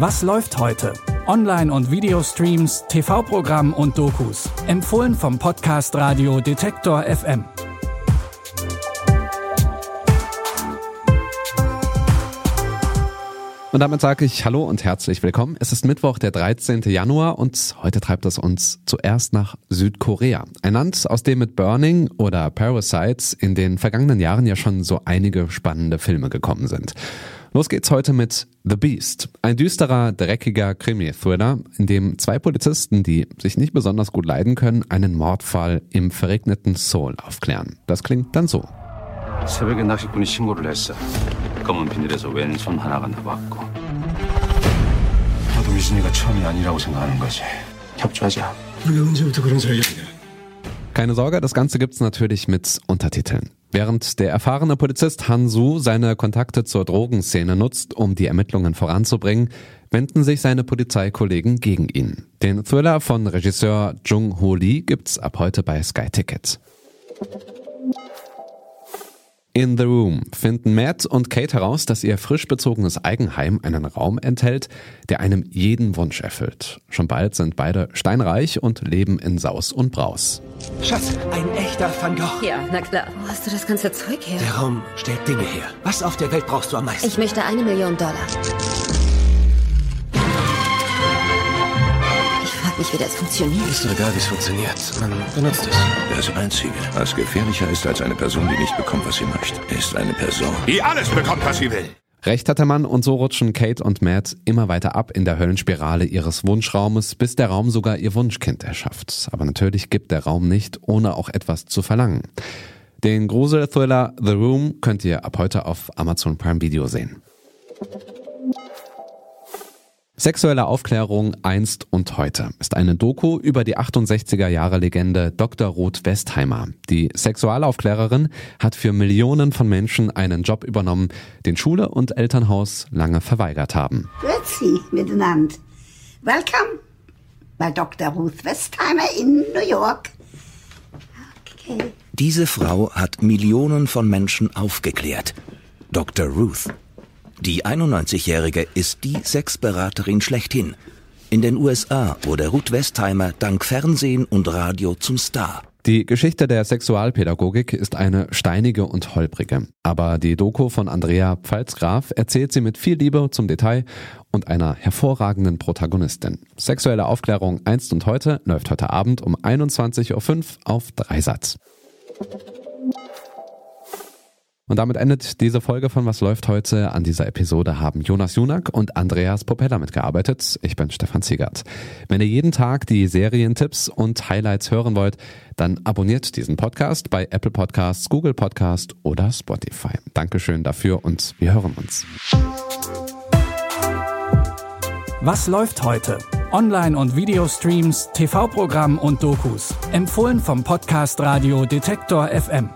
Was läuft heute? Online- und Videostreams, TV-Programm und Dokus. Empfohlen vom Podcast Radio Detektor FM. Und damit sage ich Hallo und herzlich willkommen. Es ist Mittwoch, der 13. Januar und heute treibt es uns zuerst nach Südkorea. Ein Land, aus dem mit Burning oder Parasites in den vergangenen Jahren ja schon so einige spannende Filme gekommen sind. Los geht's heute mit The Beast. Ein düsterer, dreckiger Krimi-Thriller, in dem zwei Polizisten, die sich nicht besonders gut leiden können, einen Mordfall im verregneten Seoul aufklären. Das klingt dann so. 새벽에 낚시꾼이 신고를 했어. 검은 비닐에서 왼손 하나가 나왔고. 나도 미진이가 처음이 아니라고 생각하는 거지. 협조하자. 우리가 언제부터 그런 사이였냐? Keine Sorge, das Ganze gibt's natürlich mit Untertiteln. Während der erfahrene Polizist Han Su seine Kontakte zur Drogenszene nutzt, um die Ermittlungen voranzubringen, wenden sich seine Polizeikollegen gegen ihn. Den Thriller von Regisseur Jung Ho Lee gibt's ab heute bei Sky Ticket. In The Room finden Matt und Kate heraus, dass ihr frisch bezogenes Eigenheim einen Raum enthält, der einem jeden Wunsch erfüllt. Schon bald sind beide steinreich und leben in Saus und Braus. Schatz, ein echter Van Gogh. Ja, na klar. Wo hast du das ganze Zeug her? Der Raum stellt Dinge her. Was auf der Welt brauchst du am meisten? Ich möchte eine Million Dollar. Frag mich, wie das funktioniert. Ist doch egal, wie es funktioniert. Man benutzt es. Das Einzige, was gefährlicher ist als eine Person, die nicht bekommt, was sie möchte, ist eine Person, Die alles bekommt, was sie will. Recht hat der Mann und so rutschen Kate und Matt immer weiter ab in der Höllenspirale ihres Wunschraumes, bis der Raum sogar ihr Wunschkind erschafft. Aber natürlich gibt der Raum nicht, ohne auch etwas zu verlangen. Den Grusel-Thriller The Room könnt ihr ab heute auf Amazon Prime Video sehen. Sexuelle Aufklärung einst und heute ist eine Doku über die 68er Jahre Legende Dr. Ruth Westheimer. Die Sexualaufklärerin hat für Millionen von Menschen einen Job übernommen, den Schule und Elternhaus lange verweigert haben. Grüezi miteinander. Welcome bei Dr. Ruth Westheimer in New York. Okay. Diese Frau hat Millionen von Menschen aufgeklärt. Dr. Ruth. Die 91-Jährige ist die Sexberaterin schlechthin. In den USA wurde Ruth Westheimer dank Fernsehen und Radio zum Star. Die Geschichte der Sexualpädagogik ist eine steinige und holprige. Aber die Doku von Andrea Pfalzgraf erzählt sie mit viel Liebe zum Detail und einer hervorragenden Protagonistin. Sexuelle Aufklärung einst und heute läuft heute Abend um 21.05 Uhr auf Dreisatz. Und damit endet diese Folge von Was läuft heute. An dieser Episode haben Jonas Junak und Andreas Popella mitgearbeitet. Ich bin Stefan Ziegert. Wenn ihr jeden Tag die Serientipps und Highlights hören wollt, dann abonniert diesen Podcast bei Apple Podcasts, Google Podcast oder Spotify. Dankeschön dafür und wir hören uns. Was läuft heute? Online- und Videostreams, TV-Programm und Dokus. Empfohlen vom Podcast Radio Detektor FM.